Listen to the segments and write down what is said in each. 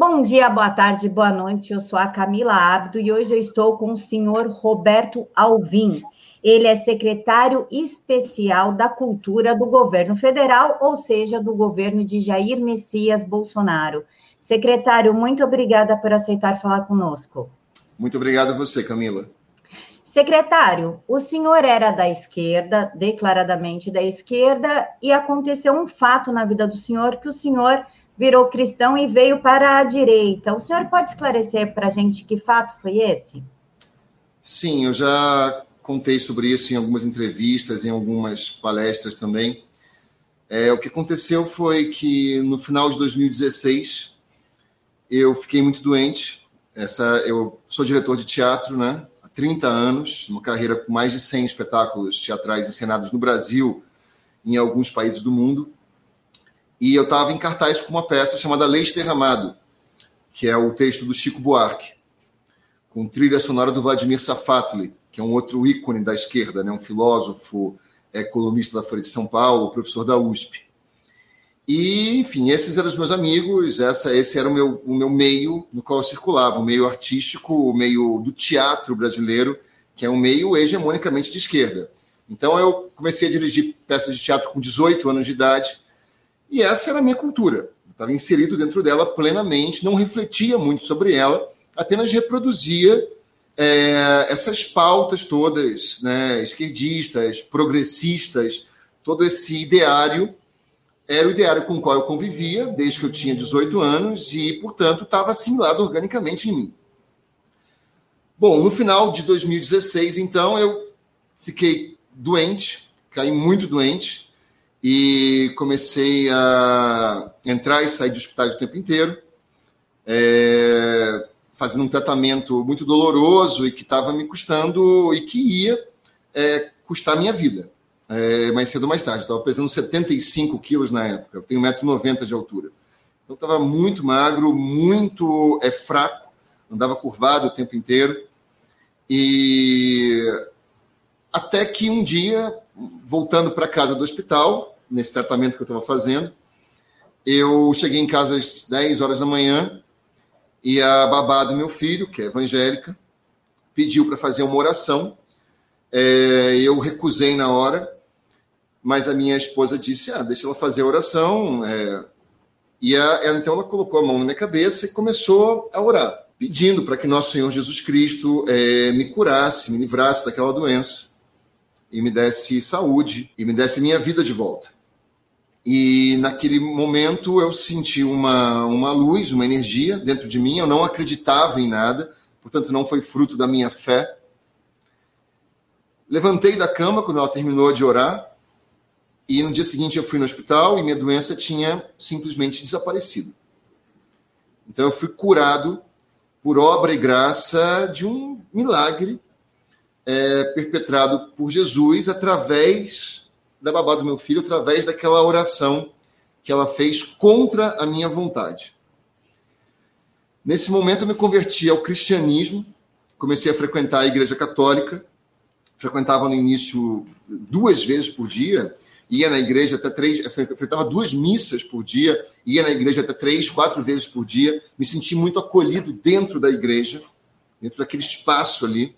Bom dia, boa tarde, boa noite. Eu sou a Camila Abdo e hoje eu estou com o senhor Roberto Alvim. Ele é secretário especial da Cultura do governo federal, ou seja, do governo de Jair Messias Bolsonaro. Secretário, muito obrigada por aceitar falar conosco. Muito obrigado a você, Camila. Secretário, o senhor era da esquerda, declaradamente da esquerda, e aconteceu um fato na vida do senhor que o senhor virou cristão e veio para a direita. O senhor pode esclarecer para a gente que fato foi esse? Sim, eu já contei sobre isso em algumas entrevistas, em algumas palestras também. É, o que aconteceu foi que no final de 2016 eu fiquei muito doente. Essa, eu sou diretor de teatro, né? 30 anos, uma carreira com mais de 100 espetáculos teatrais encenados no Brasil em alguns países do mundo. E eu estava em cartaz com uma peça chamada Leite Derramado, que é o texto do Chico Buarque, com trilha sonora do Vladimir Safatli, que é um outro ícone da esquerda, né? um filósofo, é, colunista da Folha de São Paulo, professor da USP. E, enfim, esses eram os meus amigos, essa, esse era o meu, o meu meio no qual eu circulava, o meio artístico, o meio do teatro brasileiro, que é um meio hegemonicamente de esquerda. Então eu comecei a dirigir peças de teatro com 18 anos de idade, e essa era a minha cultura. Estava inserido dentro dela plenamente, não refletia muito sobre ela, apenas reproduzia é, essas pautas todas, né, esquerdistas, progressistas, todo esse ideário era o ideário com o qual eu convivia desde que eu tinha 18 anos e, portanto, estava assimilado organicamente em mim. Bom, no final de 2016, então, eu fiquei doente, caí muito doente e comecei a entrar e sair de hospitais o tempo inteiro, é, fazendo um tratamento muito doloroso e que estava me custando e que ia é, custar a minha vida é, mais cedo ou mais tarde. Estava pesando 75 quilos na época. Eu tenho 1,90m de altura. Então estava muito magro, muito é, fraco, andava curvado o tempo inteiro. E até que um dia, voltando para casa do hospital, nesse tratamento que eu estava fazendo, eu cheguei em casa às 10 horas da manhã e a babá do meu filho, que é evangélica, pediu para fazer uma oração. É, eu recusei na hora mas a minha esposa disse: ah, deixa ela fazer a oração. É... E a, então ela colocou a mão na minha cabeça e começou a orar, pedindo para que nosso Senhor Jesus Cristo é, me curasse, me livrasse daquela doença e me desse saúde e me desse minha vida de volta. E naquele momento eu senti uma, uma luz, uma energia dentro de mim. Eu não acreditava em nada, portanto não foi fruto da minha fé. Levantei da cama quando ela terminou de orar e no dia seguinte eu fui no hospital e minha doença tinha simplesmente desaparecido. Então eu fui curado por obra e graça de um milagre é, perpetrado por Jesus através da babá do meu filho, através daquela oração que ela fez contra a minha vontade. Nesse momento eu me converti ao cristianismo, comecei a frequentar a igreja católica, frequentava no início duas vezes por dia, ia na igreja até três, frequentava duas missas por dia, ia na igreja até três, quatro vezes por dia, me senti muito acolhido dentro da igreja, dentro daquele espaço ali.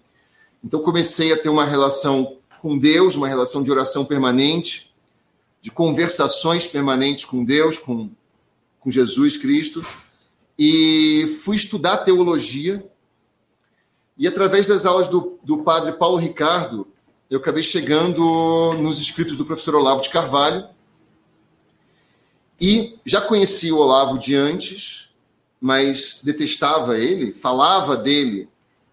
Então comecei a ter uma relação com Deus, uma relação de oração permanente, de conversações permanentes com Deus, com, com Jesus Cristo, e fui estudar teologia. E através das aulas do, do padre Paulo Ricardo, eu acabei chegando nos escritos do professor Olavo de Carvalho. E já conhecia o Olavo de antes, mas detestava ele, falava dele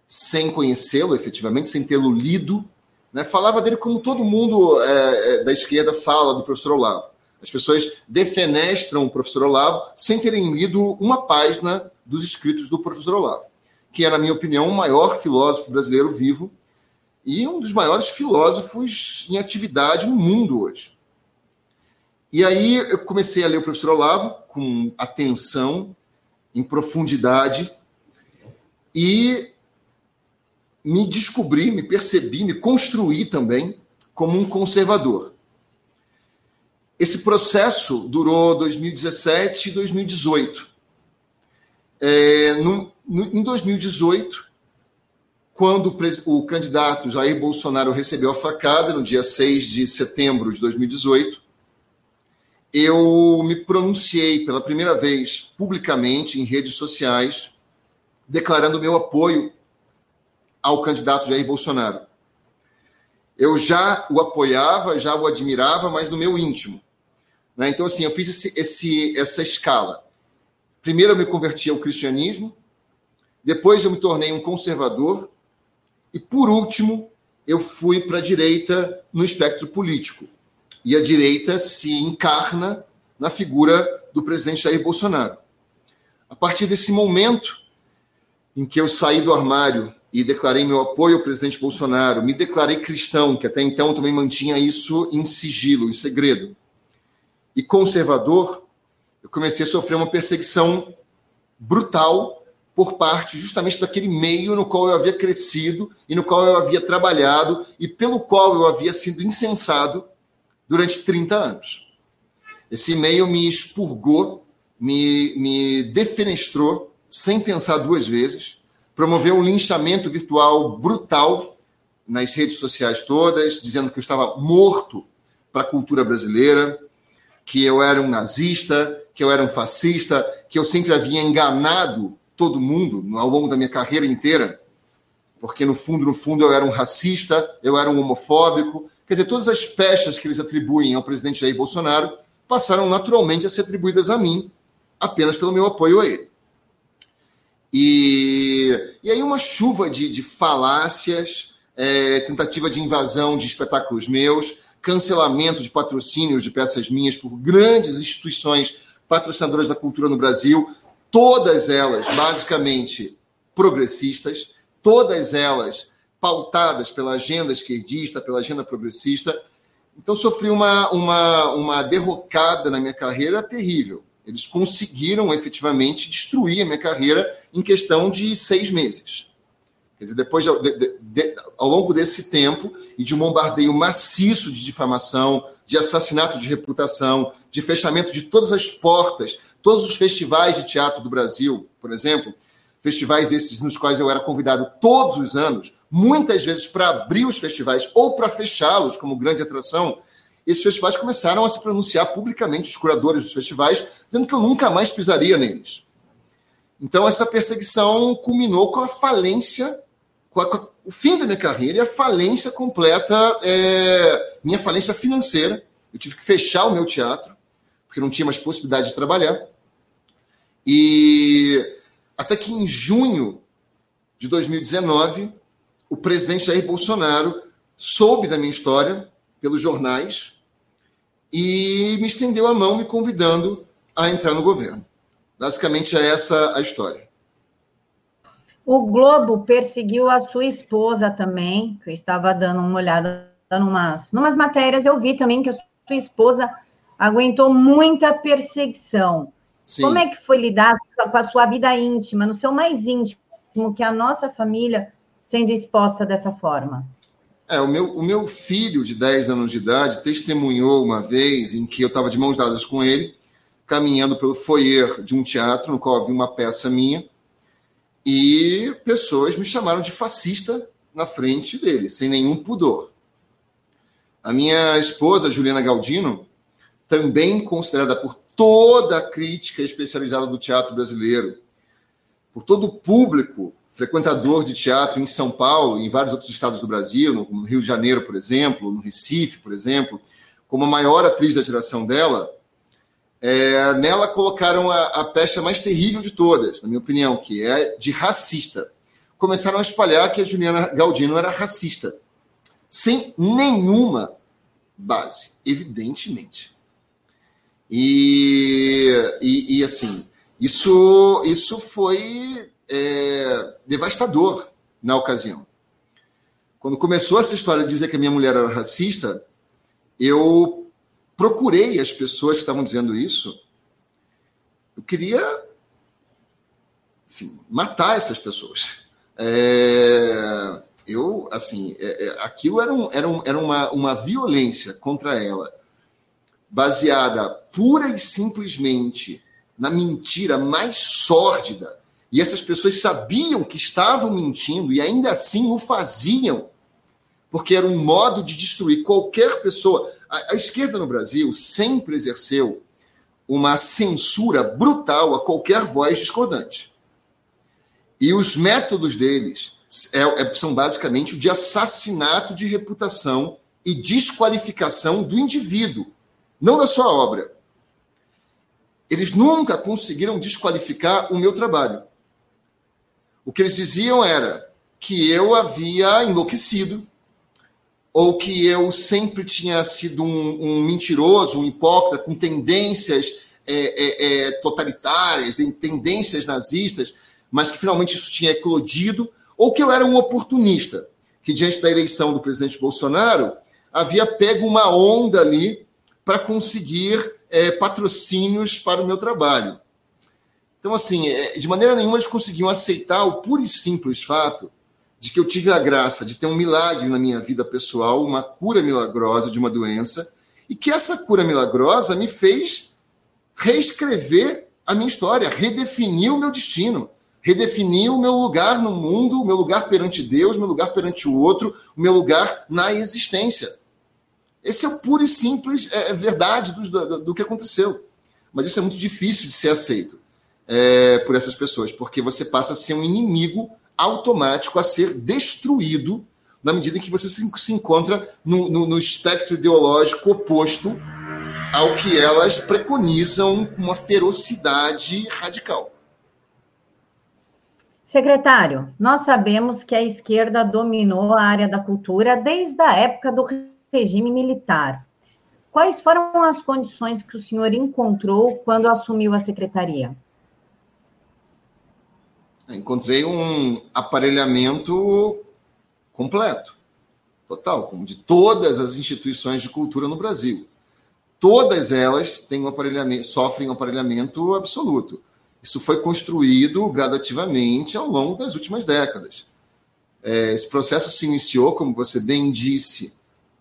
sem conhecê-lo efetivamente, sem tê-lo lido, né? falava dele como todo mundo é, é da esquerda fala do professor Olavo. As pessoas defenestram o professor Olavo sem terem lido uma página dos escritos do professor Olavo, que é, na minha opinião, o maior filósofo brasileiro vivo e um dos maiores filósofos em atividade no mundo hoje. E aí eu comecei a ler o professor Olavo com atenção, em profundidade, e me descobri, me percebi, me construí também como um conservador. Esse processo durou 2017 e 2018. É, no, no, em 2018, quando o, o candidato Jair Bolsonaro recebeu a facada, no dia 6 de setembro de 2018, eu me pronunciei pela primeira vez publicamente em redes sociais, declarando meu apoio ao candidato Jair Bolsonaro. Eu já o apoiava, já o admirava, mas no meu íntimo. Né? Então, assim, eu fiz esse, esse, essa escala. Primeiro eu me converti ao cristianismo, depois eu me tornei um conservador, e por último eu fui para a direita no espectro político. E a direita se encarna na figura do presidente Jair Bolsonaro. A partir desse momento em que eu saí do armário e declarei meu apoio ao presidente Bolsonaro, me declarei cristão, que até então também mantinha isso em sigilo, em segredo, e conservador, eu comecei a sofrer uma perseguição brutal por parte justamente daquele meio no qual eu havia crescido e no qual eu havia trabalhado e pelo qual eu havia sido incensado durante 30 anos. Esse meio me expurgou, me, me defenestrou, sem pensar duas vezes, promoveu um linchamento virtual brutal nas redes sociais todas, dizendo que eu estava morto para a cultura brasileira, que eu era um nazista, que eu era um fascista, que eu sempre havia enganado todo mundo ao longo da minha carreira inteira, porque no fundo, no fundo, eu era um racista, eu era um homofóbico. Quer dizer, todas as pechas que eles atribuem ao presidente Jair Bolsonaro passaram naturalmente a ser atribuídas a mim, apenas pelo meu apoio a ele. E, e aí uma chuva de, de falácias, é, tentativa de invasão de espetáculos meus, cancelamento de patrocínios de peças minhas por grandes instituições patrocinadoras da cultura no Brasil, todas elas basicamente progressistas, todas elas pautadas pela agenda esquerdista, pela agenda progressista. Então, sofri uma, uma, uma derrocada na minha carreira terrível. Eles conseguiram efetivamente destruir a minha carreira em questão de seis meses. Quer dizer, depois de, de, de, ao longo desse tempo e de um bombardeio maciço de difamação, de assassinato de reputação, de fechamento de todas as portas, todos os festivais de teatro do Brasil, por exemplo, festivais esses nos quais eu era convidado todos os anos, muitas vezes para abrir os festivais ou para fechá-los como grande atração, esses festivais começaram a se pronunciar publicamente, os curadores dos festivais, dizendo que eu nunca mais pisaria neles. Então, essa perseguição culminou com a falência o fim da minha carreira e a falência completa, é, minha falência financeira. Eu tive que fechar o meu teatro, porque não tinha mais possibilidade de trabalhar. E até que em junho de 2019, o presidente Jair Bolsonaro soube da minha história pelos jornais e me estendeu a mão me convidando a entrar no governo. Basicamente é essa a história. O Globo perseguiu a sua esposa também, que eu estava dando uma olhada em umas, umas matérias, eu vi também que a sua esposa aguentou muita perseguição. Sim. Como é que foi lidar com a sua vida íntima, no seu mais íntimo, que a nossa família sendo exposta dessa forma? É, o meu, o meu filho de 10 anos de idade testemunhou uma vez em que eu estava de mãos dadas com ele, caminhando pelo foyer de um teatro no qual havia uma peça minha, e pessoas me chamaram de fascista na frente dele, sem nenhum pudor. A minha esposa, Juliana Galdino, também considerada por toda a crítica especializada do teatro brasileiro, por todo o público frequentador de teatro em São Paulo em vários outros estados do Brasil, no Rio de Janeiro, por exemplo, no Recife, por exemplo, como a maior atriz da geração dela, é, nela colocaram a, a pecha mais terrível de todas, na minha opinião, que é de racista. Começaram a espalhar que a Juliana Galdino era racista, sem nenhuma base, evidentemente. E, e, e assim, isso, isso foi é, devastador na ocasião. Quando começou essa história de dizer que a minha mulher era racista, eu procurei as pessoas que estavam dizendo isso. Eu queria, enfim, matar essas pessoas. É, eu, assim, é, é, aquilo era, um, era, um, era uma, uma violência contra ela, baseada pura e simplesmente na mentira mais sórdida E essas pessoas sabiam que estavam mentindo e ainda assim o faziam, porque era um modo de destruir qualquer pessoa. A, a esquerda no Brasil sempre exerceu uma censura brutal a qualquer voz discordante. E os métodos deles é, é, são basicamente o de assassinato de reputação e desqualificação do indivíduo, não da sua obra. Eles nunca conseguiram desqualificar o meu trabalho. O que eles diziam era que eu havia enlouquecido, ou que eu sempre tinha sido um, um mentiroso, um hipócrita, com tendências é, é, é, totalitárias, tendências nazistas, mas que finalmente isso tinha eclodido, ou que eu era um oportunista, que diante da eleição do presidente Bolsonaro havia pego uma onda ali para conseguir é, patrocínios para o meu trabalho. Então, assim, é, de maneira nenhuma eles conseguiam aceitar o puro e simples fato de que eu tive a graça de ter um milagre na minha vida pessoal, uma cura milagrosa de uma doença, e que essa cura milagrosa me fez reescrever a minha história, redefinir o meu destino, redefinir o meu lugar no mundo, o meu lugar perante Deus, o meu lugar perante o outro, o meu lugar na existência. Esse é o puro e simples é, é verdade do, do, do, que aconteceu. Mas isso é muito difícil de ser aceito é, por essas pessoas, porque você passa a ser um inimigo automático a ser destruído na medida em que você se, se encontra no, no, no espectro ideológico oposto ao que elas preconizam com uma ferocidade radical. Secretário, nós sabemos que a esquerda dominou a área da cultura desde a época do regime militar. Quais foram as condições que o senhor encontrou quando assumiu a secretaria? Encontrei um aparelhamento completo, total, como de todas as instituições de cultura no Brasil. Todas elas têm um aparelhamento, sofrem um aparelhamento absoluto. Isso foi construído gradativamente ao longo das últimas décadas. É, esse processo se iniciou, como você bem disse,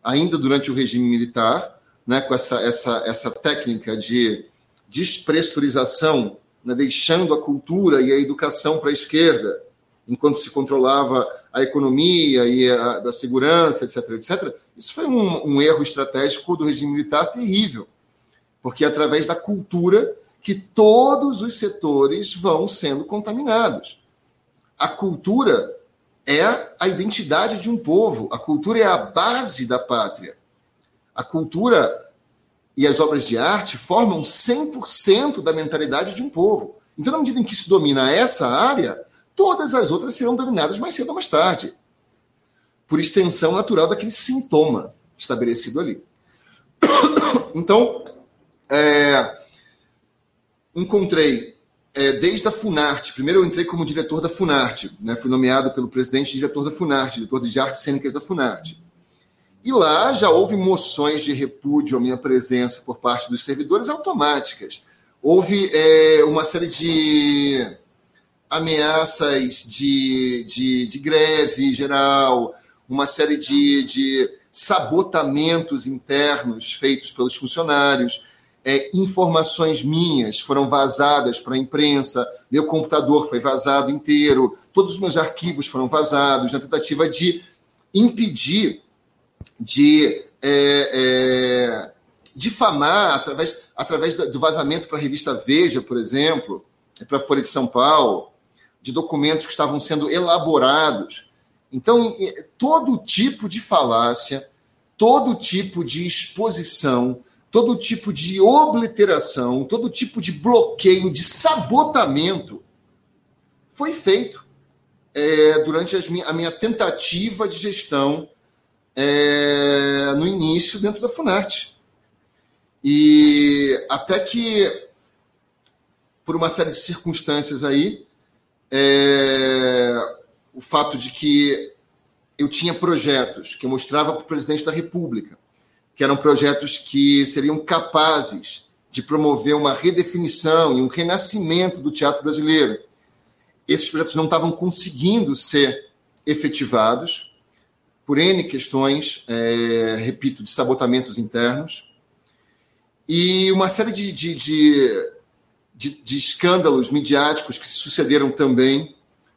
ainda durante o regime militar, né, com essa, essa, essa técnica de despressurização, né, deixando a cultura e a educação para a esquerda, enquanto se controlava a economia e a, a segurança, etc., etc. Isso foi um, um erro estratégico do regime militar terrível, porque é através da cultura que todos os setores vão sendo contaminados. A cultura é a identidade de um povo. A cultura é a base da pátria. A cultura e as obras de arte formam 100% da mentalidade de um povo. Então, na medida em que se domina essa área, todas as outras serão dominadas mais cedo ou mais tarde, por extensão natural daquele sintoma estabelecido ali. Então, é, encontrei é, desde a Funarte. Primeiro eu entrei como diretor da Funarte, né? fui nomeado pelo presidente diretor da Funarte, diretor de artes cênicas da Funarte. E lá já houve moções de repúdio à minha presença por parte dos servidores automáticas. Houve é, uma série de ameaças de, de, de greve geral, uma série de, de sabotamentos internos feitos pelos funcionários é, informações minhas foram vazadas para a imprensa, meu computador foi vazado inteiro, todos os meus arquivos foram vazados, na tentativa de impedir de é, é, difamar através, através do vazamento para a revista Veja, por exemplo, para a Folha de São Paulo, de documentos que estavam sendo elaborados. Então, todo tipo de falácia, todo tipo de exposição, todo tipo de obliteração, todo tipo de bloqueio, de sabotamento foi feito é, durante a minha tentativa de gestão é, no início dentro da Funarte. E até que, por uma série de circunstâncias aí, é, o fato de que eu tinha projetos que eu mostrava para o presidente da República, que eram projetos que seriam capazes de promover uma redefinição e um renascimento do teatro brasileiro. Esses projetos não estavam conseguindo ser efetivados por N questões, é, repito, de sabotamentos internos, e uma série de, de, de, de, de escândalos midiáticos que se sucederam também,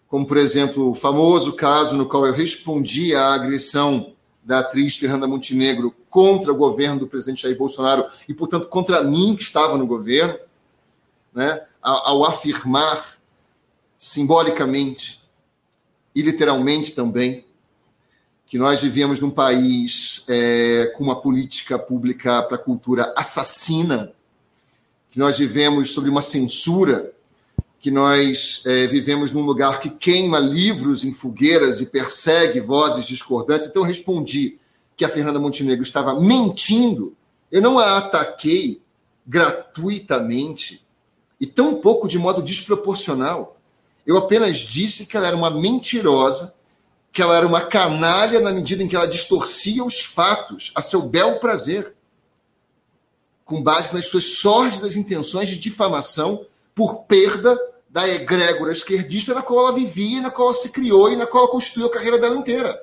como, por exemplo, o famoso caso no qual eu respondi à agressão da atriz Fernanda Montenegro contra o governo do presidente Jair Bolsonaro e, portanto, contra mim que estava no governo, né, ao, ao afirmar simbolicamente e literalmente também que nós vivemos num país é, com uma política pública para a cultura assassina, que nós vivemos sobre uma censura, que nós é, vivemos num lugar que queima livros em fogueiras e persegue vozes discordantes. Então, eu respondi que a Fernanda Montenegro estava mentindo. Eu não a ataquei gratuitamente e tão pouco de modo desproporcional. Eu apenas disse que ela era uma mentirosa que ela era uma canalha na medida em que ela distorcia os fatos a seu bel prazer, com base nas suas sórdidas intenções de difamação por perda da egrégora esquerdista na qual ela vivia, na qual ela se criou e na qual ela construiu a carreira dela inteira.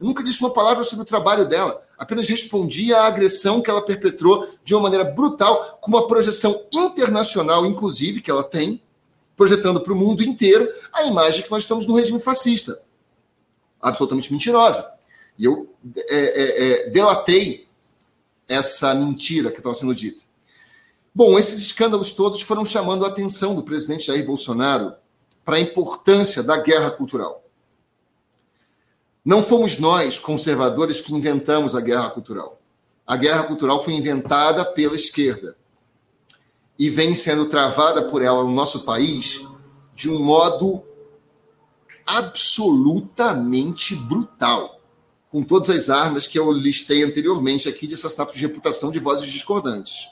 Eu nunca disse uma palavra sobre o trabalho dela, apenas respondi à agressão que ela perpetrou de uma maneira brutal, com uma projeção internacional, inclusive, que ela tem, projetando para o mundo inteiro a imagem que nós estamos no regime fascista absolutamente mentirosa. E eu é, é, é, delatei essa mentira que estava sendo dita. Bom, esses escândalos todos foram chamando a atenção do presidente Jair Bolsonaro para a importância da guerra cultural. Não fomos nós, conservadores, que inventamos a guerra cultural. A guerra cultural foi inventada pela esquerda e vem sendo travada por ela no nosso país de um modo absolutamente brutal, com todas as armas que eu listei anteriormente aqui de assassinato de reputação de vozes discordantes.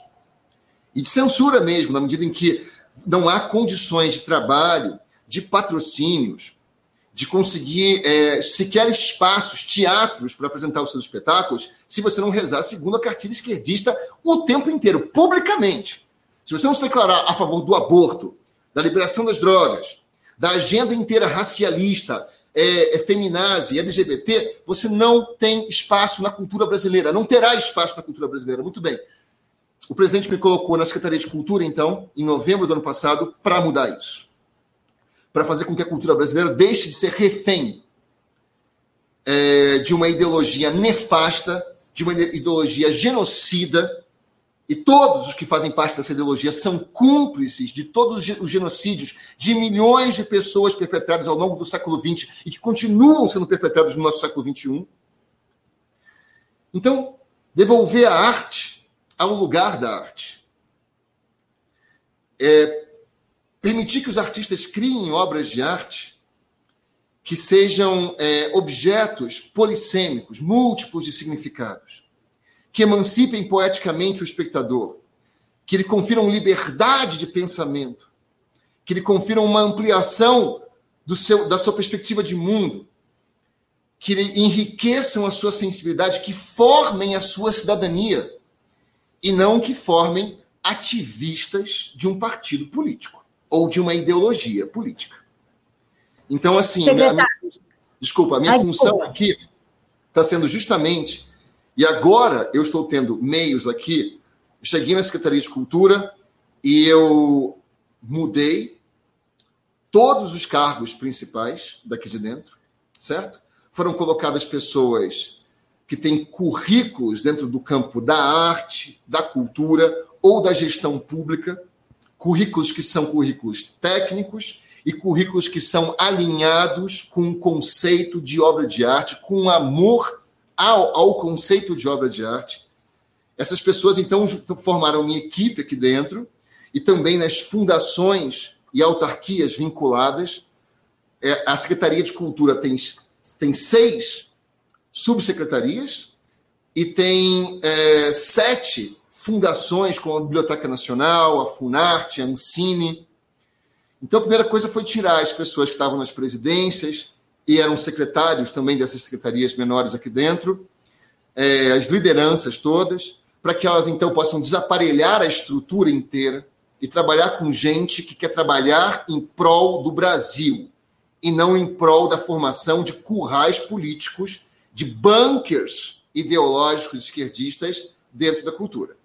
E de censura mesmo, na medida em que não há condições de trabalho, de patrocínios, de conseguir é, sequer espaços, teatros para apresentar os seus espetáculos, se você não rezar segundo a cartilha esquerdista o tempo inteiro, publicamente. Se você não se declarar a favor do aborto, da liberação das drogas, da agenda inteira racialista, é, é feminazi, LGBT, você não tem espaço na cultura brasileira, não terá espaço na cultura brasileira. Muito bem. O presidente me colocou na Secretaria de Cultura, então, em novembro do ano passado, para mudar isso. Para fazer com que a cultura brasileira deixe de ser refém é, de uma ideologia nefasta, de uma ideologia genocida, e todos os que fazem parte dessa ideologia são cúmplices de todos os genocídios de milhões de pessoas perpetrados ao longo do século XX e que continuam sendo perpetrados no nosso século XXI. Então, devolver a arte ao lugar da arte. É, permitir que os artistas criem obras de arte que sejam é, objetos polissêmicos, múltiplos de significados que emancipem poeticamente o espectador, que lhe confiram liberdade de pensamento, que lhe confiram uma ampliação do seu, da sua perspectiva de mundo, que lhe enriqueçam a sua sensibilidade, que formem a sua cidadania, e não que formem ativistas de um partido político ou de uma ideologia política. Então, assim, a minha, desculpa, a minha Ai, função desculpa. aqui está sendo justamente e agora eu estou tendo meios aqui. Cheguei na Secretaria de Cultura e eu mudei todos os cargos principais daqui de dentro, certo? Foram colocadas pessoas que têm currículos dentro do campo da arte, da cultura ou da gestão pública, currículos que são currículos técnicos e currículos que são alinhados com o conceito de obra de arte, com amor ao, ao conceito de obra de arte. Essas pessoas, então, formaram minha equipe aqui dentro e também nas fundações e autarquias vinculadas. É, a Secretaria de Cultura tem, tem seis subsecretarias e tem é, sete fundações, como a Biblioteca Nacional, a Funarte, a Ancine. Então, a primeira coisa foi tirar as pessoas que estavam nas presidências, e eram secretários também dessas secretarias menores aqui dentro, é, as lideranças todas, para que elas então possam desaparelhar a estrutura inteira e trabalhar com gente que quer trabalhar em prol do Brasil e não em prol da formação de currais políticos, de bunkers ideológicos esquerdistas dentro da cultura.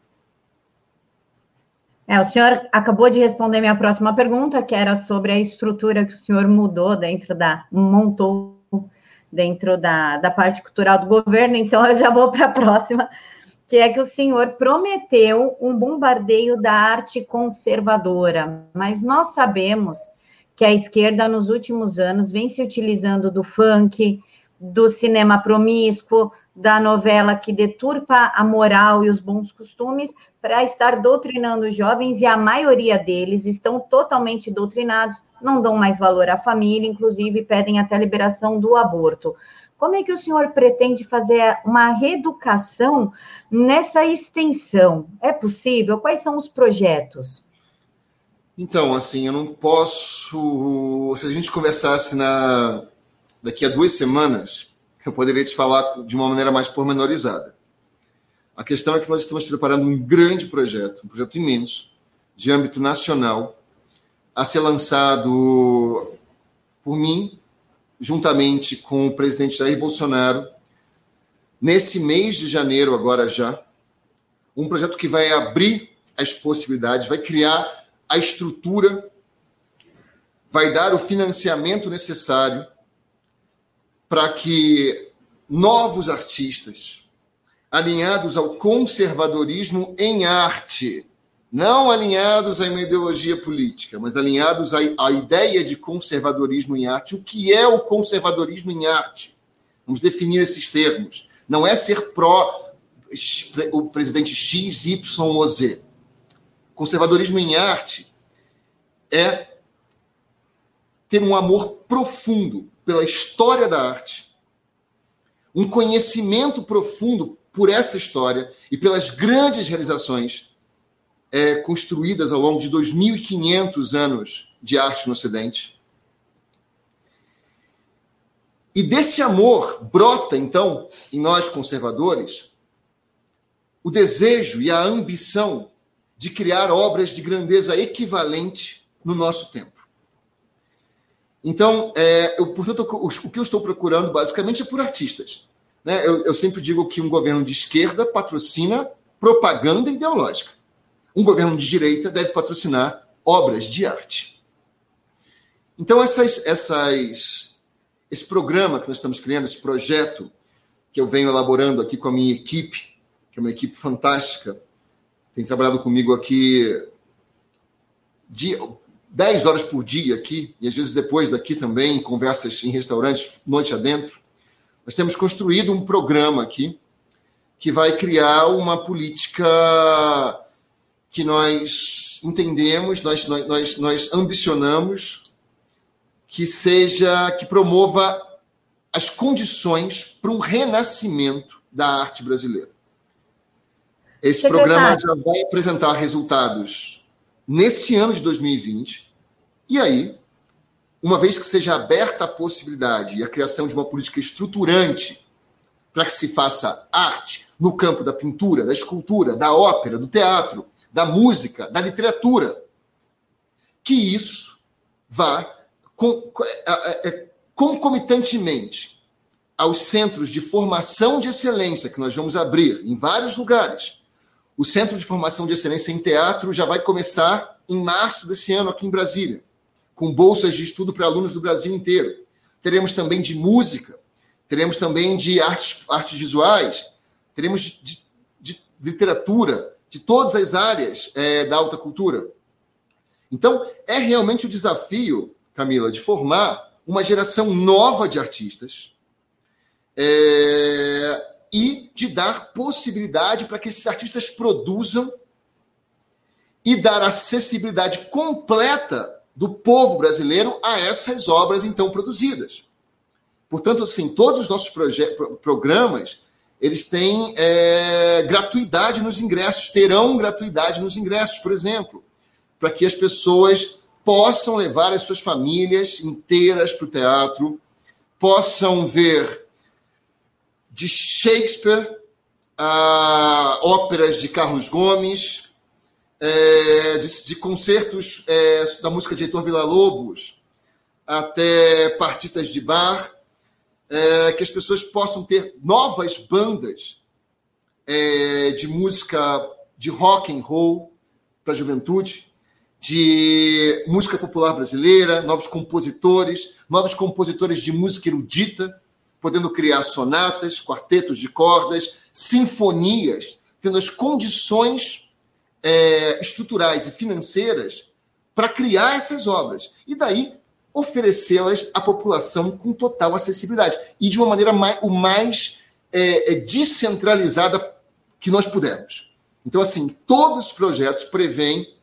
É, o senhor acabou de responder minha próxima pergunta, que era sobre a estrutura que o senhor mudou dentro da. montou dentro da, da parte cultural do governo, então eu já vou para a próxima, que é que o senhor prometeu um bombardeio da arte conservadora, mas nós sabemos que a esquerda, nos últimos anos, vem se utilizando do funk, do cinema promíscuo, da novela que deturpa a moral e os bons costumes para estar doutrinando os jovens, e a maioria deles estão totalmente doutrinados, não dão mais valor à família, inclusive pedem até a liberação do aborto. Como é que o senhor pretende fazer uma reeducação nessa extensão? É possível? Quais são os projetos? Então, assim, eu não posso. Se a gente conversasse na daqui a duas semanas, eu poderia te falar de uma maneira mais pormenorizada. A questão é que nós estamos preparando um grande projeto, um projeto imenso, de âmbito nacional, a ser lançado por mim, juntamente com o presidente Jair Bolsonaro, nesse mês de janeiro, agora já, um projeto que vai abrir as possibilidades, vai criar a estrutura, vai dar o financiamento necessário para que novos artistas, alinhados ao conservadorismo em arte, não alinhados a uma ideologia política, mas alinhados à, à ideia de conservadorismo em arte. O que é o conservadorismo em arte? Vamos definir esses termos. Não é ser pró o presidente X, Y ou Z. Conservadorismo em arte é ter um amor profundo pela história da arte, um conhecimento profundo por essa história e pelas grandes realizações é, construídas ao longo de 2.500 anos de arte no Ocidente. E desse amor brota, então, em nós conservadores, o desejo e a ambição de criar obras de grandeza equivalente no nosso tempo. Então, é, eu, portanto, o, o que eu estou procurando basicamente é por artistas. Né? Eu, eu sempre digo que um governo de esquerda patrocina propaganda ideológica. Um governo de direita deve patrocinar obras de arte. Então, essas, essas, esse programa que nós estamos criando, esse projeto que eu venho elaborando aqui com a minha equipe, que é uma equipe fantástica, tem trabalhado comigo aqui dia, 10 horas por dia aqui, e às vezes depois daqui também, conversas em restaurantes, noite adentro. Nós temos construído um programa aqui que vai criar uma política que nós entendemos, nós, nós, nós ambicionamos que seja, que promova as condições para um renascimento da arte brasileira. Esse Secretário. programa já vai apresentar resultados nesse ano de 2020. E aí, uma vez que seja aberta a possibilidade e a criação de uma política estruturante para que se faça arte no campo da pintura, da escultura, da ópera, do teatro, da música, da literatura, que isso vá é, é, concomitantemente aos centros de formação de excelência que nós vamos abrir em vários lugares. O Centro de Formação de Excelência em Teatro já vai começar em março desse ano aqui em Brasília com bolsas de estudo para alunos do Brasil inteiro. Teremos também de música, teremos também de artes, artes visuais, teremos de, de, de literatura, de todas as áreas é, da alta cultura. Então, é realmente o desafio, Camila, de formar uma geração nova de artistas é, e de dar possibilidade para que esses artistas produzam e dar acessibilidade completa do povo brasileiro a essas obras então produzidas. Portanto, assim, todos os nossos programas eles têm é, gratuidade nos ingressos, terão gratuidade nos ingressos, por exemplo, para que as pessoas possam levar as suas famílias inteiras para o teatro, possam ver de Shakespeare a óperas de Carlos Gomes, é, de, de, concertos é, da música de Heitor Villa-Lobos até partitas de bar, é, que as pessoas possam ter novas bandas é, de música de rock and roll para a juventude, de música popular brasileira, novos compositores, novos compositores de música erudita, podendo criar sonatas, quartetos de cordas, sinfonias, tendo as condições é, estruturais e financeiras para criar essas obras. E daí oferecê-las à população com total acessibilidade e de uma maneira mais, o mais é, é, descentralizada que nós pudermos. Então, assim, todos os projetos prevêem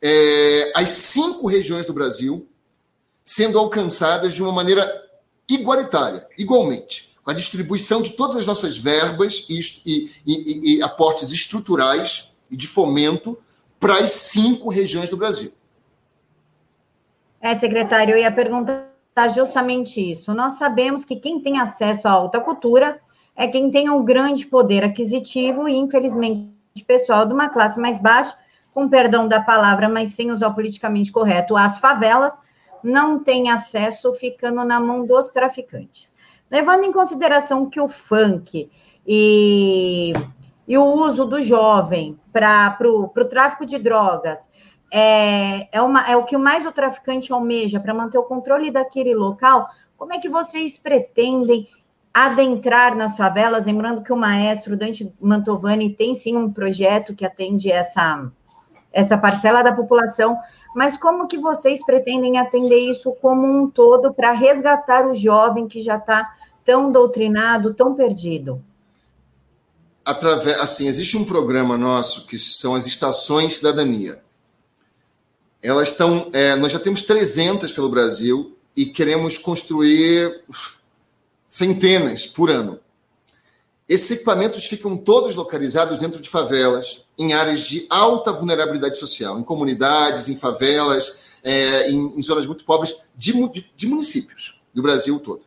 é, as cinco regiões do Brasil sendo alcançadas de uma maneira igualitária, igualmente, com a distribuição de todas as nossas verbas e, e, e, e aportes estruturais e de fomento para as cinco regiões do Brasil. É, secretário, eu ia perguntar justamente isso. Nós sabemos que quem tem acesso à alta cultura é quem tem um grande poder aquisitivo e, infelizmente, pessoal de uma classe mais baixa, com perdão da palavra, mas sem usar o politicamente correto, as favelas, não tem acesso, ficando na mão dos traficantes. Levando em consideração que o funk e, e o uso do jovem para o tráfico de drogas é, é, uma, é o que mais o traficante almeja para manter o controle daquele local. Como é que vocês pretendem adentrar nas favelas? Lembrando que o maestro Dante Mantovani tem sim um projeto que atende essa, essa parcela da população, mas como que vocês pretendem atender isso como um todo para resgatar o jovem que já está tão doutrinado, tão perdido? Através, assim, existe um programa nosso que são as estações cidadania elas estão. É, nós já temos 300 pelo Brasil e queremos construir centenas por ano. Esses equipamentos ficam todos localizados dentro de favelas, em áreas de alta vulnerabilidade social, em comunidades, em favelas, é, em, em, zonas muito pobres de, de, de municípios do Brasil todo.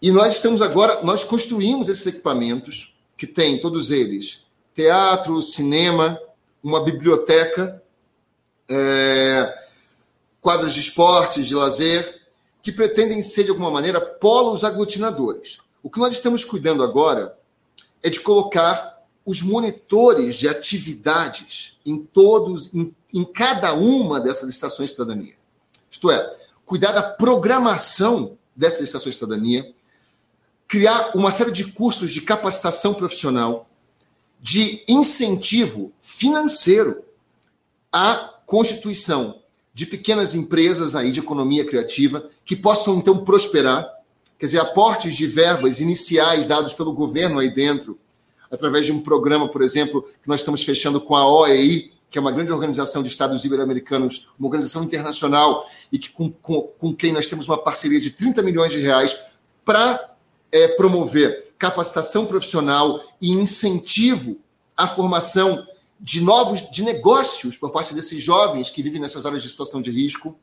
E nós estamos agora, nós construímos esses equipamentos, que tem todos eles teatro, cinema, uma biblioteca é, quadros de esportes, de lazer, que pretendem ser, de alguma maneira, polos aglutinadores. O que nós estamos cuidando agora é de colocar os monitores de atividades em todos, em, em cada uma dessas estações de cidadania. Isto é, cuidar da programação dessas estações de cidadania, criar uma série de cursos de capacitação profissional, de incentivo financeiro a constituição de pequenas empresas aí de economia criativa que possam então prosperar, quer dizer, aportes de verbas iniciais dados pelo governo aí dentro, através de um programa, por exemplo, que nós estamos fechando com a OEI, que é uma grande organização de Estados Ibero-Americanos, uma organização internacional e que com, com, com, quem nós temos uma parceria de 30 milhões de reais para é, promover capacitação profissional e incentivo à formação de novos de negócios por parte desses jovens que vivem nessas áreas de situação de risco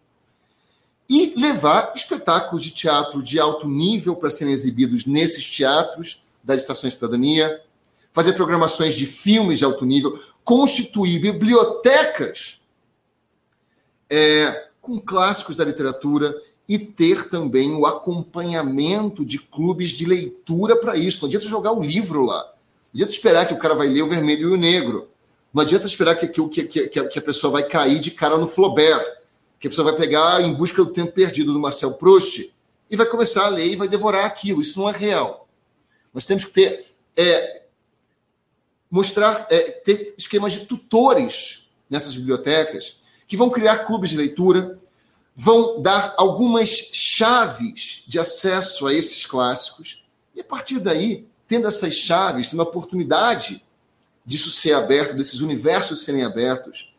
e levar espetáculos de teatro de alto nível para serem exibidos nesses teatros das estações de cidadania, fazer programações de filmes de alto nível, constituir bibliotecas é, com clássicos da literatura e ter também o acompanhamento de clubes de leitura para isso. Não adianta jogar o livro lá. Não adianta esperar que o cara vai ler o vermelho e o negro. Não adianta esperar que, que, que, que a pessoa vai cair de cara no Flaubert, que a pessoa vai pegar Em Busca do Tempo Perdido do Marcel Proust e vai começar a ler e vai devorar aquilo. Isso não é real. Nós temos que ter é, mostrar é, ter esquemas de tutores nessas bibliotecas que vão criar clubes de leitura, vão dar algumas chaves de acesso a esses clássicos e a partir daí, tendo essas chaves, tendo a oportunidade disso ser aberto, desses universos serem abertos,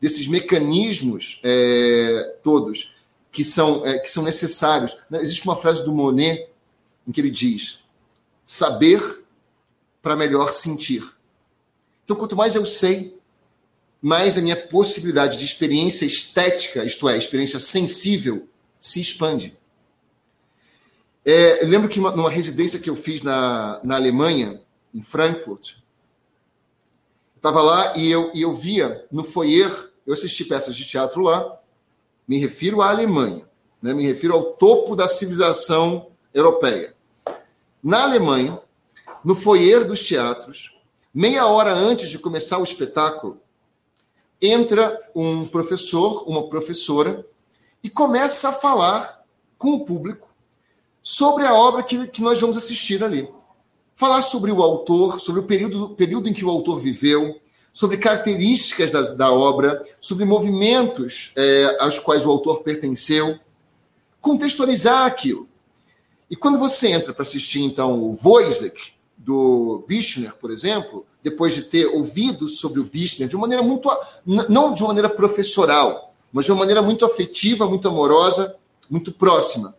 desses mecanismos é, todos que são, é, que são necessários. Existe uma frase do Monet em que ele diz: saber para melhor sentir. Então, quanto mais eu sei, mais a minha possibilidade de experiência estética, isto é, experiência sensível, se expande. É, eu lembro que uma, numa residência que eu fiz na, na Alemanha, em Frankfurt, Estava lá e eu, e eu via no foyer, eu assisti peças de teatro lá, me refiro à Alemanha, né? me refiro ao topo da civilização europeia. Na Alemanha, no foyer dos teatros, meia hora antes de começar o espetáculo, entra um professor, uma professora, e começa a falar com o público sobre a obra que, que nós vamos assistir ali. Falar sobre o autor, sobre o período, período em que o autor viveu, sobre características das, da obra, sobre movimentos é, aos quais o autor pertenceu, contextualizar aquilo. E quando você entra para assistir, então, o Wojciech, do Bichner, por exemplo, depois de ter ouvido sobre o Bichner de uma maneira muito, não de uma maneira professoral, mas de uma maneira muito afetiva, muito amorosa, muito próxima.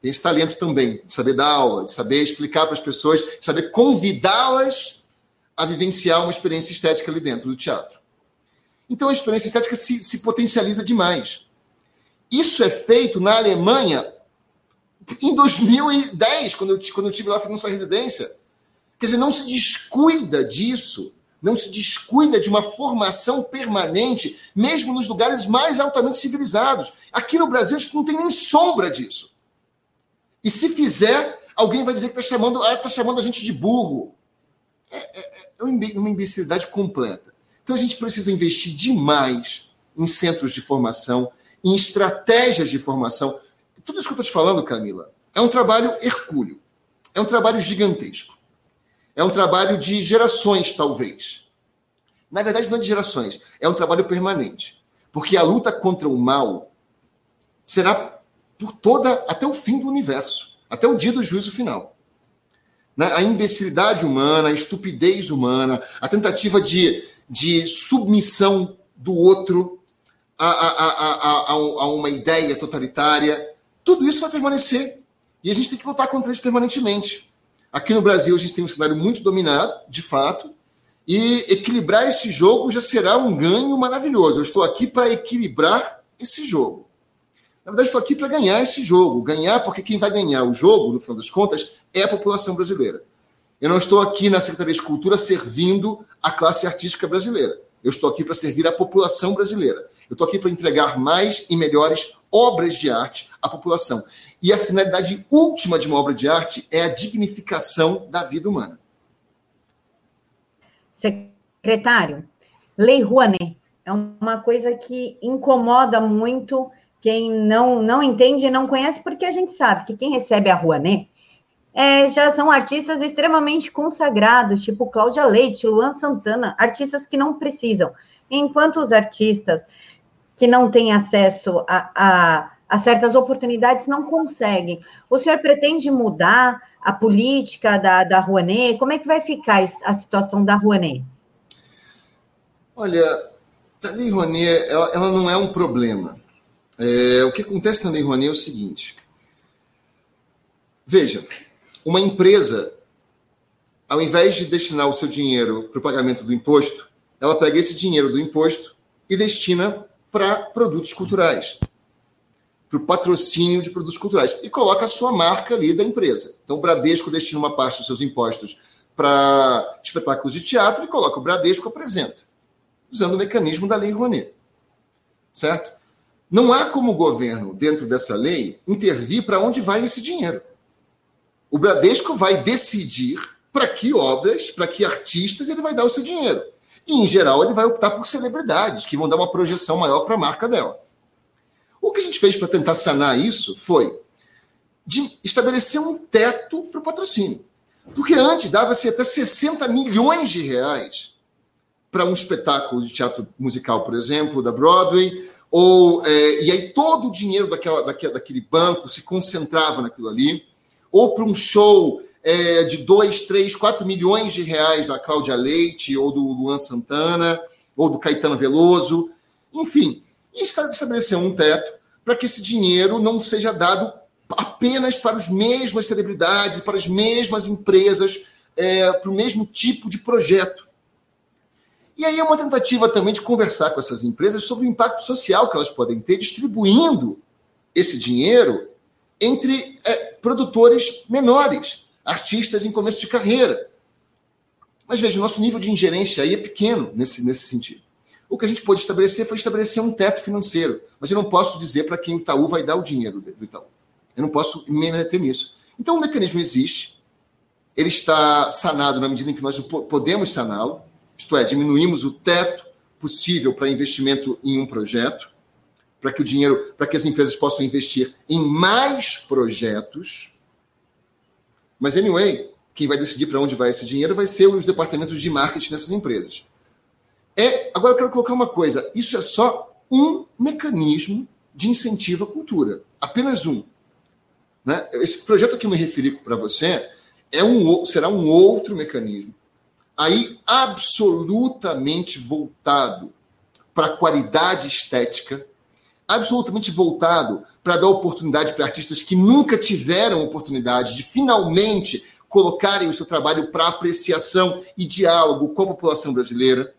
Tem esse talento também, de saber dar aula, de saber explicar para as pessoas, de saber convidá-las a vivenciar uma experiência estética ali dentro do teatro. Então a experiência estética se, se potencializa demais. Isso é feito na Alemanha em 2010, quando eu, quando eu tive lá fazendo sua residência. Quer dizer, não se descuida disso, não se descuida de uma formação permanente, mesmo nos lugares mais altamente civilizados. Aqui no Brasil, a gente não tem nem sombra disso. E se fizer, alguém vai dizer que está chamando, ah, tá chamando a gente de burro. É, é, é uma imbecilidade completa. Então a gente precisa investir demais em centros de formação, em estratégias de formação. Tudo isso que eu estou te falando, Camila, é um trabalho hercúleo, é um trabalho gigantesco, é um trabalho de gerações, talvez. Na verdade, não é de gerações, é um trabalho permanente. Porque a luta contra o mal será por toda, até o fim do universo, até o dia do juízo final a imbecilidade humana, a estupidez humana, a tentativa de, de submissão do outro a, a, a, a, uma ideia totalitária, tudo isso vai permanecer. E a gente tem que lutar contra isso permanentemente. Aqui no Brasil, a gente tem um cenário muito dominado, de fato, e equilibrar esse jogo já será um ganho maravilhoso. Eu estou aqui para equilibrar esse jogo. Na verdade, estou aqui para ganhar esse jogo. Ganhar, porque quem vai ganhar o jogo, no final das contas, é a população brasileira. Eu não estou aqui na Secretaria de Cultura servindo a classe artística brasileira. Eu estou aqui para servir a população brasileira. Eu estou aqui para entregar mais e melhores obras de arte à população. E a finalidade última de uma obra de arte é a dignificação da vida humana. Secretário, Lei Rouanet é uma coisa que incomoda muito quem não, não entende e não conhece, porque a gente sabe que quem recebe a Rouanet é, já são artistas extremamente consagrados, tipo Cláudia Leite, Luan Santana, artistas que não precisam. Enquanto os artistas que não têm acesso a, a, a certas oportunidades não conseguem. O senhor pretende mudar a política da, da Rouanet? Como é que vai ficar a situação da Rouanet? Olha, a Lei Rouanet, ela, ela não é um problema. É, o que acontece na Lei Rouanet é o seguinte. Veja, uma empresa, ao invés de destinar o seu dinheiro para o pagamento do imposto, ela pega esse dinheiro do imposto e destina para produtos culturais, para o patrocínio de produtos culturais, e coloca a sua marca ali da empresa. Então, o Bradesco destina uma parte dos seus impostos para espetáculos de teatro e coloca o Bradesco apresenta, usando o mecanismo da Lei Rouanet. Certo? Não há como o governo, dentro dessa lei, intervir para onde vai esse dinheiro. O Bradesco vai decidir para que obras, para que artistas ele vai dar o seu dinheiro. E, em geral, ele vai optar por celebridades, que vão dar uma projeção maior para a marca dela. O que a gente fez para tentar sanar isso foi de estabelecer um teto para o patrocínio. Porque antes dava-se até 60 milhões de reais para um espetáculo de teatro musical, por exemplo, da Broadway, ou é, e aí todo o dinheiro daquela, daquele, banco se concentrava naquilo ali, ou para um show é, de 2, 3, 4 milhões de reais da Cláudia Leite, ou do Luan Santana, ou do Caetano Veloso, enfim, e estabelecer um teto para que esse dinheiro não seja dado apenas para as mesmas celebridades, para as mesmas empresas, é, para o mesmo tipo de projeto. E aí é uma tentativa também de conversar com essas empresas sobre o impacto social que elas podem ter distribuindo esse dinheiro entre é, produtores menores, artistas em começo de carreira. Mas veja, o nosso nível de ingerência aí é pequeno nesse, nesse sentido. O que a gente pôde estabelecer foi estabelecer um teto financeiro. Mas eu não posso dizer para quem o Itaú vai dar o dinheiro do Itaú. Eu não posso me meter nisso. Então o mecanismo existe, ele está sanado na medida em que nós podemos saná-lo isto é, diminuímos o teto possível para investimento em um projeto, para que o dinheiro, para que as empresas possam investir em mais projetos. Mas anyway, quem vai decidir para onde vai esse dinheiro vai ser os departamentos de marketing dessas empresas. É, agora eu quero colocar uma coisa, isso é só um mecanismo de incentivo à cultura, apenas um. Né? Esse projeto que eu me referi para você é um, será um outro mecanismo, aí absolutamente voltado para a qualidade estética, absolutamente voltado para dar oportunidade para artistas que nunca tiveram oportunidade de finalmente colocarem o seu trabalho para apreciação e diálogo com a população brasileira.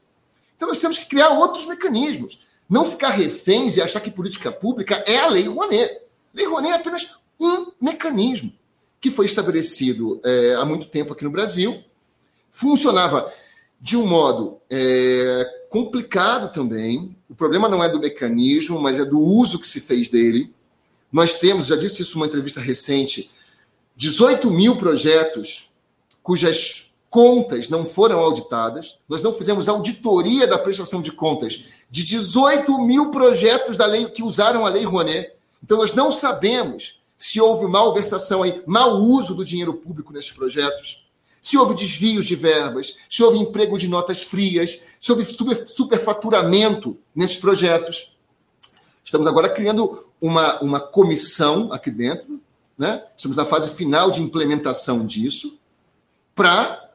Então nós temos que criar outros mecanismos. Não ficar reféns e achar que política pública é a Lei Rouanet. Lei Rouanet é apenas um mecanismo que foi estabelecido é, há muito tempo aqui no Brasil. Funcionava de um modo é, complicado também. O problema não é do mecanismo, mas é do uso que se fez dele. Nós temos, já disse isso numa entrevista recente, 18 mil projetos cujas contas não foram auditadas. Nós não fizemos auditoria da prestação de contas de 18 mil projetos da lei que usaram a Lei Rouanet. Então, nós não sabemos se houve malversação aí, mau uso do dinheiro público nesses projetos, se houve desvios de verbas, se houve emprego de notas frias, se houve super, superfaturamento nesses projetos. Estamos agora criando uma, uma comissão aqui dentro, né? estamos na fase final de implementação disso, para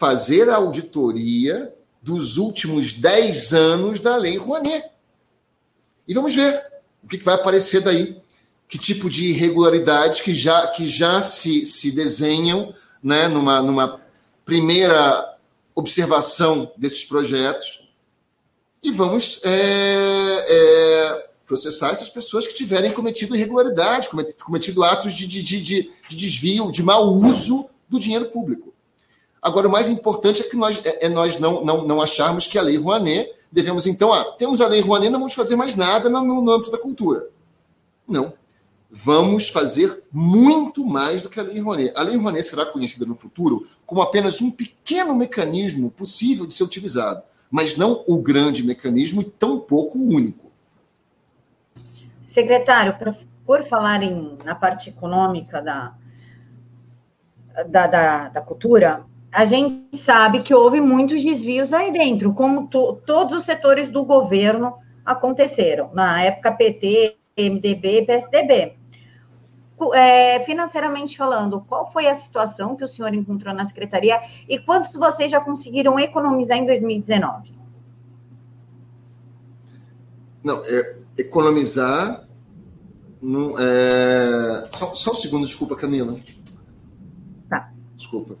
fazer a auditoria dos últimos 10 anos da Lei Rouanet. E vamos ver o que vai aparecer daí. Que tipo de irregularidades que já, que já se, se desenham né, numa, numa primeira observação desses projetos. E vamos é, é, processar essas pessoas que tiverem cometido irregularidades, cometido atos de, de, de, de desvio, de mau uso do dinheiro público. Agora, o mais importante é que nós, é, é nós não, não, não acharmos que a Lei Rouanet devemos, então, ah, temos a Lei Rouanet, não vamos fazer mais nada no, no âmbito da cultura. Não. Vamos fazer muito mais do que a Lei Rouanet. A Lei Rouanet será conhecida no futuro como apenas um pequeno mecanismo possível de ser utilizado, mas não o grande mecanismo e tampouco o único. Secretário, por falar em, na parte econômica da, da, da, da cultura, a gente sabe que houve muitos desvios aí dentro, como to, todos os setores do governo aconteceram, na época PT, MDB e PSDB. É, financeiramente falando, qual foi a situação que o senhor encontrou na secretaria e quantos vocês já conseguiram economizar em 2019? Não, é, economizar. Não, é... só, só um segundo, desculpa, Camila. Tá. Desculpa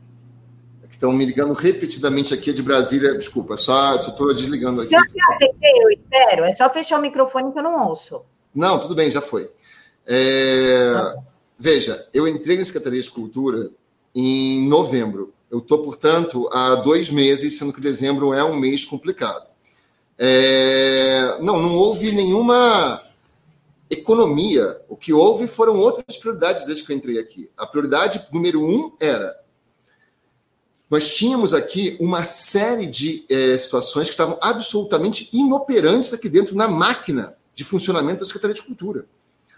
estão me ligando repetidamente aqui de Brasília. Desculpa, só estou desligando aqui. Atendei, eu espero. É só fechar o microfone que eu não ouço. Não, tudo bem, já foi. É... Tá veja, eu entrei na Secretaria de Cultura em novembro. Eu estou, portanto, há dois meses, sendo que dezembro é um mês complicado. É... Não, não houve nenhuma economia. O que houve foram outras prioridades desde que eu entrei aqui. A prioridade número um era nós tínhamos aqui uma série de é, situações que estavam absolutamente inoperantes aqui dentro na máquina de funcionamento da Secretaria de Cultura.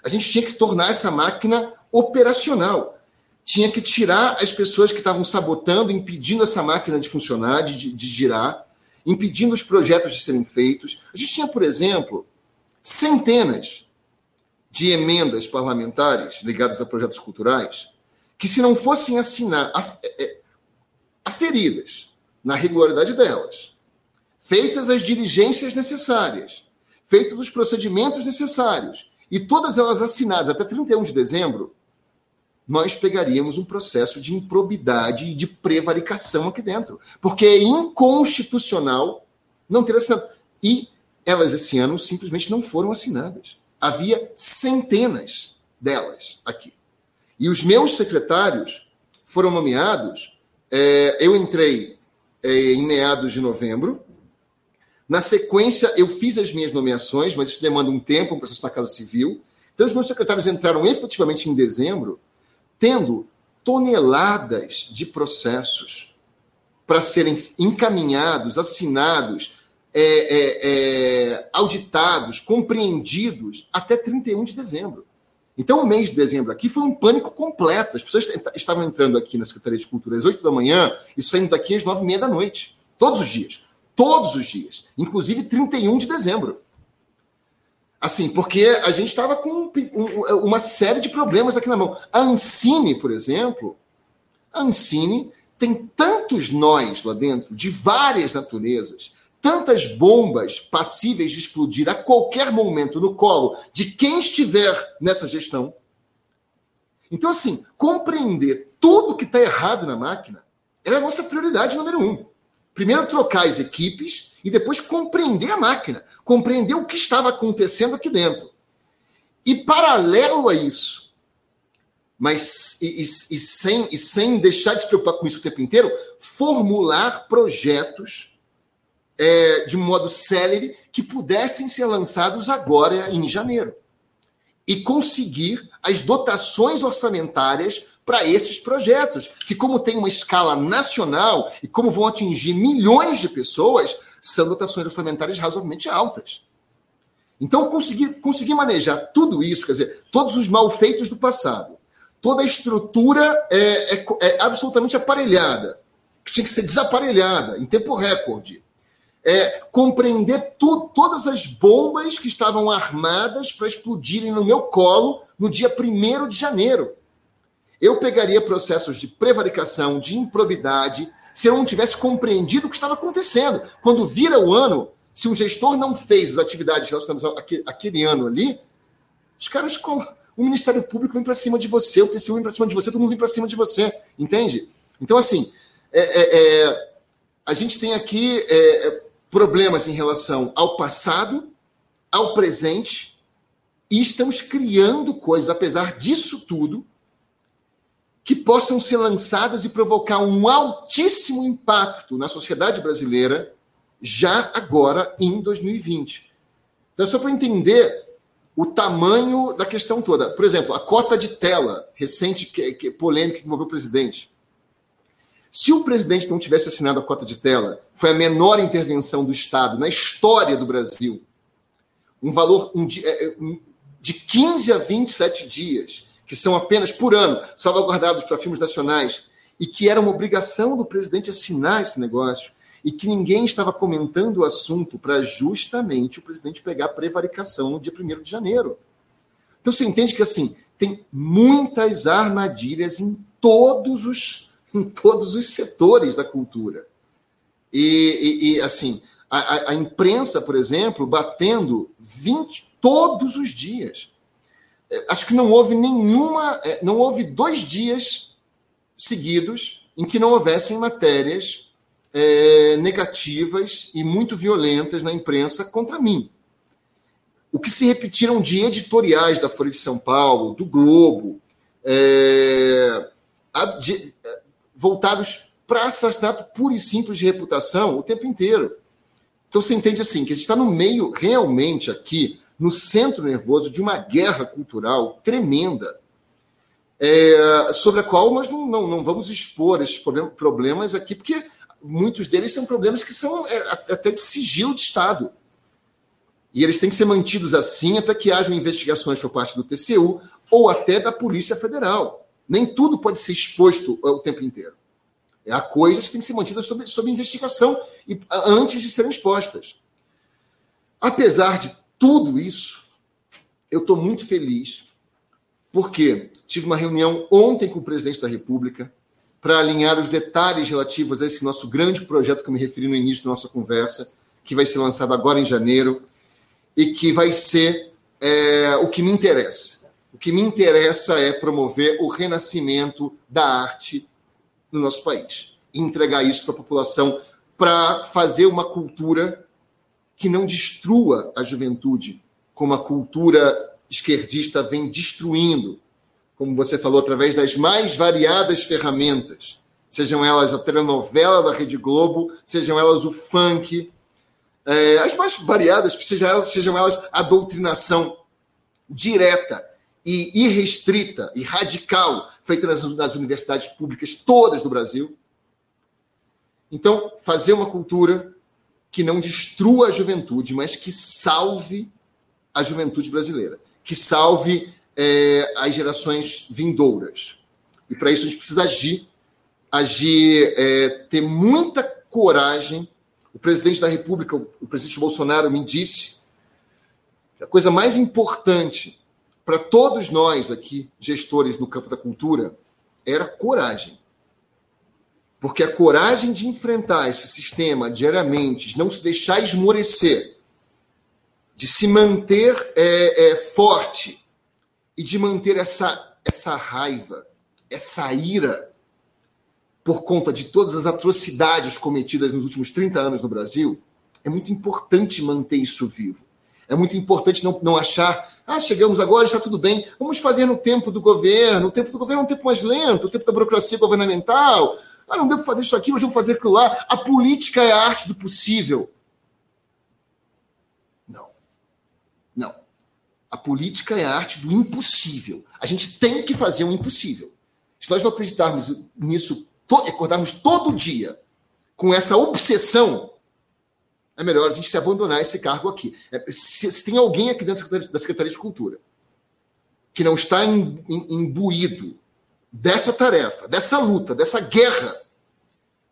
A gente tinha que tornar essa máquina operacional. Tinha que tirar as pessoas que estavam sabotando, impedindo essa máquina de funcionar, de, de girar, impedindo os projetos de serem feitos. A gente tinha, por exemplo, centenas de emendas parlamentares ligadas a projetos culturais que, se não fossem assinar, aferidas na regularidade delas, feitas as diligências necessárias, feitos os procedimentos necessários e todas elas assinadas até 31 de dezembro, nós pegaríamos um processo de improbidade e de prevaricação aqui dentro, porque é inconstitucional não ter assinado. E elas esse ano simplesmente não foram assinadas. Havia centenas delas aqui. E os meus secretários foram nomeados é, eu entrei é, em meados de novembro. Na sequência, eu fiz as minhas nomeações, mas isso demanda um tempo, um processo na Casa Civil. Então, os meus secretários entraram efetivamente em dezembro, tendo toneladas de processos para serem encaminhados, assinados, é, é, é, auditados, compreendidos até 31 de dezembro. Então, o mês de dezembro aqui foi um pânico completo. As pessoas estavam entrando aqui na Secretaria de Cultura às 8 da manhã e saindo daqui às 9 e meia da noite. Todos os dias. Todos os dias. Inclusive 31 de dezembro. Assim, porque a gente estava com uma série de problemas aqui na mão. A Ancine, por exemplo, a Ancine tem tantos nós lá dentro, de várias naturezas, tantas bombas passíveis de explodir a qualquer momento no colo de quem estiver nessa gestão. Então, assim, compreender tudo que está errado na máquina era a nossa prioridade número um. Primeiro, trocar as equipes e depois compreender a máquina, compreender o que estava acontecendo aqui dentro. E, paralelo a isso, mas e, e, e, sem, e sem deixar de se preocupar com isso o tempo inteiro, formular projetos é, de modo célere que pudessem ser lançados agora em janeiro. E conseguir as dotações orçamentárias para esses projetos, que, como tem uma escala nacional e como vão atingir milhões de pessoas, são dotações orçamentárias razoavelmente altas. Então, conseguir, conseguir manejar tudo isso, quer dizer, todos os malfeitos do passado, toda a estrutura é, é, é absolutamente aparelhada, que tinha que ser desaparelhada em tempo recorde, é, compreender todas as bombas que estavam armadas para explodirem no meu colo no dia 1 de janeiro. Eu pegaria processos de prevaricação, de improbidade, se eu não tivesse compreendido o que estava acontecendo. Quando vira o ano, se um gestor não fez as atividades relacionadas àquele, àquele ano ali, os caras. O Ministério Público vem para cima de você, o TCU vem para cima de você, todo mundo vem para cima de você, entende? Então, assim, é, é, é, a gente tem aqui é, problemas em relação ao passado, ao presente, e estamos criando coisas, apesar disso tudo, que possam ser lançadas e provocar um altíssimo impacto na sociedade brasileira já agora em 2020. Então, só para entender o tamanho da questão toda. Por exemplo, a cota de tela recente, que, que polêmica que envolveu o presidente. Se o presidente não tivesse assinado a cota de tela, foi a menor intervenção do Estado na história do Brasil. Um valor um, é, é, de 15 a 27 dias, que são apenas por ano, salvaguardados para filmes nacionais, e que era uma obrigação do presidente assinar esse negócio, e que ninguém estava comentando o assunto para justamente o presidente pegar prevaricação no dia 1 de janeiro. Então você entende que assim tem muitas armadilhas em todos os em todos os setores da cultura. E, e, e assim, a, a, imprensa, por exemplo, batendo 20 todos os dias. É, acho que não houve nenhuma, é, não houve dois dias seguidos em que não houvessem matérias é, negativas e muito violentas na imprensa contra mim. O que se repetiram de editoriais da Folha de São Paulo, do Globo, é, de, voltados para assassinato puro e simples de reputação o tempo inteiro. Então você entende assim, que a gente está no meio, realmente aqui, no centro nervoso de uma guerra cultural tremenda, é, sobre a qual nós não, não, não vamos expor esses problemas aqui, porque muitos deles são problemas que são é, até de sigilo de Estado. E eles têm que ser mantidos assim até que hajam investigações por parte do TCU ou até da Polícia Federal. Nem tudo pode ser exposto o tempo inteiro. Há coisas que têm que ser mantidas sob, sob investigação e, antes de serem expostas. Apesar de tudo isso, eu estou muito feliz, porque tive uma reunião ontem com o presidente da República para alinhar os detalhes relativos a esse nosso grande projeto que eu me referi no início da nossa conversa, que vai ser lançado agora em janeiro e que vai ser é, o que me interessa que me interessa é promover o renascimento da arte no nosso país. Entregar isso para a população para fazer uma cultura que não destrua a juventude, como a cultura esquerdista vem destruindo, como você falou, através das mais variadas ferramentas, sejam elas a telenovela da Rede Globo, sejam elas o funk, é, as mais variadas, sejam elas, sejam elas a doutrinação direta e irrestrita e radical feita nas, nas universidades públicas todas do Brasil. Então, fazer uma cultura que não destrua a juventude, mas que salve a juventude brasileira, que salve é, as gerações vindouras. E para isso a gente precisa agir, agir, é, ter muita coragem. O presidente da República, o presidente Bolsonaro, me disse que a coisa mais importante para todos nós aqui, gestores no campo da cultura, era coragem. Porque a coragem de enfrentar esse sistema diariamente, de não se deixar esmorecer, de se manter é, é, forte e de manter essa, essa raiva, essa ira por conta de todas as atrocidades cometidas nos últimos 30 anos no Brasil, é muito importante manter isso vivo. É muito importante não, não achar, ah, chegamos agora, está tudo bem, vamos fazer no tempo do governo. O tempo do governo é um tempo mais lento, o tempo da burocracia governamental. Ah, não devo fazer isso aqui, mas vamos fazer aquilo lá. A política é a arte do possível. Não. Não. A política é a arte do impossível. A gente tem que fazer o impossível. Se nós não acreditarmos nisso, acordarmos todo dia com essa obsessão é melhor a gente se abandonar esse cargo aqui. É, se, se, tem alguém aqui dentro da Secretaria de Cultura que não está imbuído dessa tarefa, dessa luta, dessa guerra,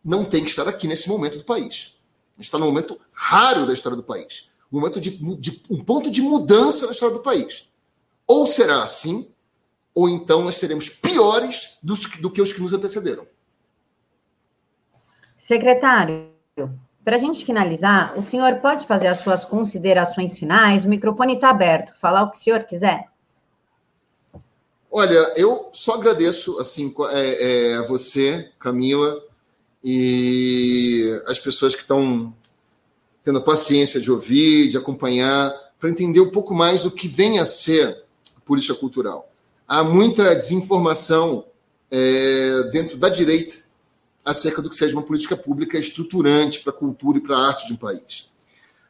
não tem que estar aqui nesse momento do país. Está num momento raro da história do país. Um momento de, de um ponto de mudança na história do país. Ou será assim, ou então nós seremos piores do que os que nos antecederam. Secretário, para a gente finalizar, o senhor pode fazer as suas considerações finais? O microfone está aberto. Falar o que o senhor quiser. Olha, eu só agradeço assim é, é, você, Camila, e as pessoas que estão tendo a paciência de ouvir, de acompanhar, para entender um pouco mais o que vem a ser a política cultural. Há muita desinformação é, dentro da direita acerca do que seja uma política pública estruturante para a cultura e para a arte de um país.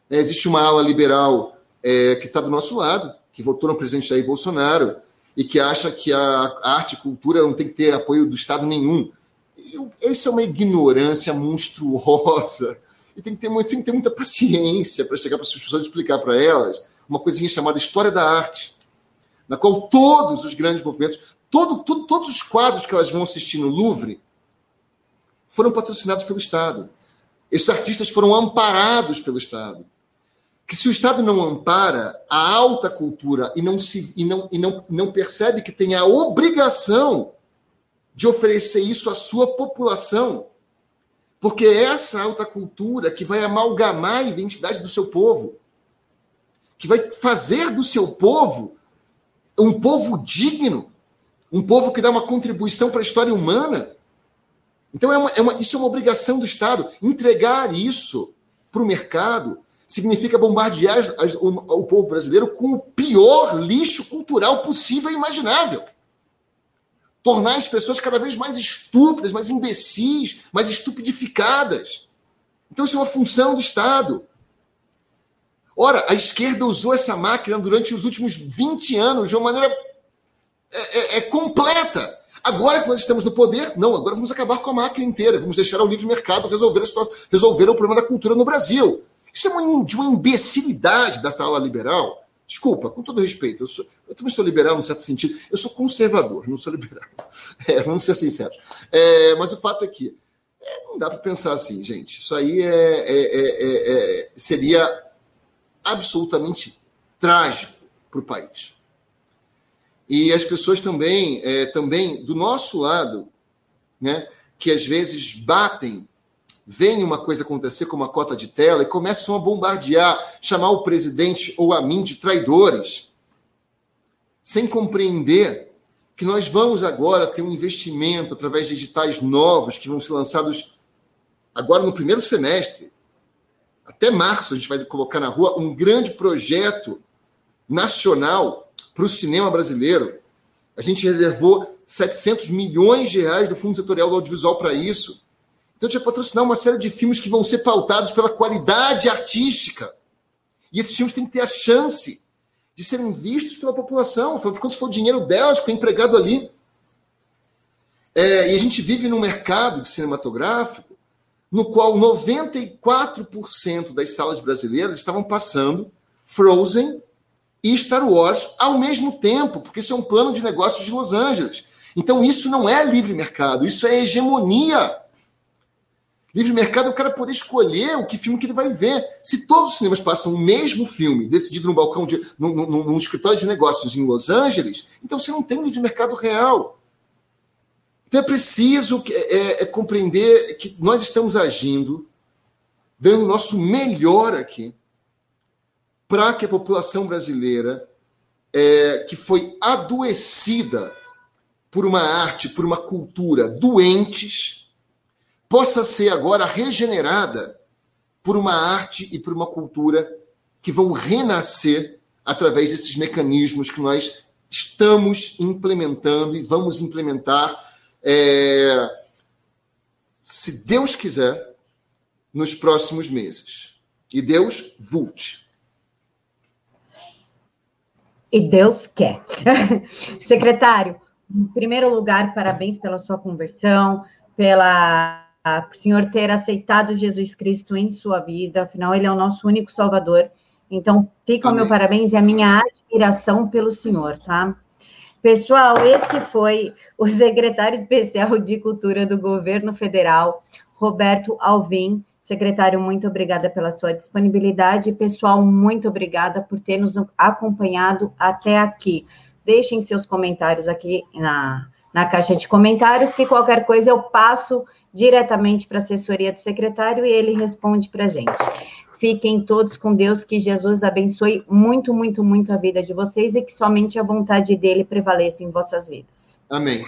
É, existe uma ala liberal é, que está do nosso lado, que votou no presidente Jair Bolsonaro e que acha que a arte e cultura não tem que ter apoio do Estado nenhum. Isso é uma ignorância monstruosa. E tem que ter, tem que ter muita paciência para chegar para as pessoas e explicar para elas uma coisinha chamada história da arte, na qual todos os grandes movimentos, todo, todo, todos os quadros que elas vão assistir no Louvre foram patrocinados pelo Estado. Esses artistas foram amparados pelo Estado. Que se o Estado não ampara a alta cultura e não, se, e não, e não, não percebe que tem a obrigação de oferecer isso à sua população, porque é essa alta cultura que vai amalgamar a identidade do seu povo, que vai fazer do seu povo um povo digno, um povo que dá uma contribuição para a história humana, então, é uma, é uma, isso é uma obrigação do Estado. Entregar isso para o mercado significa bombardear as, as, o, o, povo brasileiro com o pior lixo cultural possível e imaginável. Tornar as pessoas cada vez mais estúpidas, mais imbecis, mais estupidificadas. Então, isso é uma função do Estado. Ora, a esquerda usou essa máquina durante os últimos 20 anos de uma maneira é, é, é completa Agora que nós estamos no poder, não, agora vamos acabar com a máquina inteira, vamos deixar o livre mercado resolver, resolver o problema da cultura no Brasil. Isso é uma, de uma imbecilidade dessa ala liberal. Desculpa, com todo respeito, eu, sou, eu também sou liberal no certo sentido, eu sou conservador, não sou liberal. É, vamos ser sinceros. É, mas o fato é que é, não dá para pensar assim, gente. Isso aí é, é, é seria absolutamente trágico para o país. E as pessoas também, é, também do nosso lado, né, que às vezes batem, veem uma coisa acontecer com uma cota de tela e começam a bombardear, chamar o presidente ou a mim de traidores, sem compreender que nós vamos agora ter um investimento através de editais novos que vão ser lançados agora no primeiro semestre. Até março a gente vai colocar na rua um grande projeto nacional para o cinema brasileiro. A gente reservou 700 milhões de reais do Fundo Setorial do Audiovisual para isso. Então, a gente vai patrocinar uma série de filmes que vão ser pautados pela qualidade artística. E esses filmes têm que ter a chance de serem vistos pela população. Afinal de contas, foi o dinheiro delas que foi empregado ali. É, e a gente vive num mercado cinematográfico no qual 94% das salas brasileiras estavam passando Frozen e Star Wars ao mesmo tempo, porque isso é um plano de negócios de Los Angeles. Então, isso não é livre mercado, isso é hegemonia. Livre mercado é o cara poder escolher o que filme que ele vai ver. Se todos os cinemas passam o mesmo filme, decidido num balcão, de, num, num, num escritório de negócios em Los Angeles, então você não tem um livre mercado real. Então é preciso é, é, compreender que nós estamos agindo, dando o nosso melhor aqui, para que a população brasileira, é, que foi adoecida por uma arte, por uma cultura doentes, possa ser agora regenerada por uma arte e por uma cultura que vão renascer através desses mecanismos que nós estamos implementando e vamos implementar, é, se Deus quiser, nos próximos meses. E Deus volte. E Deus quer. Secretário, em primeiro lugar, parabéns pela sua conversão, pela por senhor ter aceitado Jesus Cristo em sua vida, afinal, ele é o nosso único Salvador. Então, fica Amém. o meu parabéns e a minha admiração pelo senhor, tá? Pessoal, esse foi o secretário especial de Cultura do Governo Federal, Roberto Alvim. Secretário, muito obrigada pela sua disponibilidade. Pessoal, muito obrigada por ter nos acompanhado até aqui. Deixem seus comentários aqui na, na caixa de comentários, que qualquer coisa eu passo diretamente para a assessoria do secretário e ele responde para a gente. Fiquem todos com Deus, que Jesus abençoe muito, muito, muito a vida de vocês e que somente a vontade dele prevaleça em vossas vidas. Amém.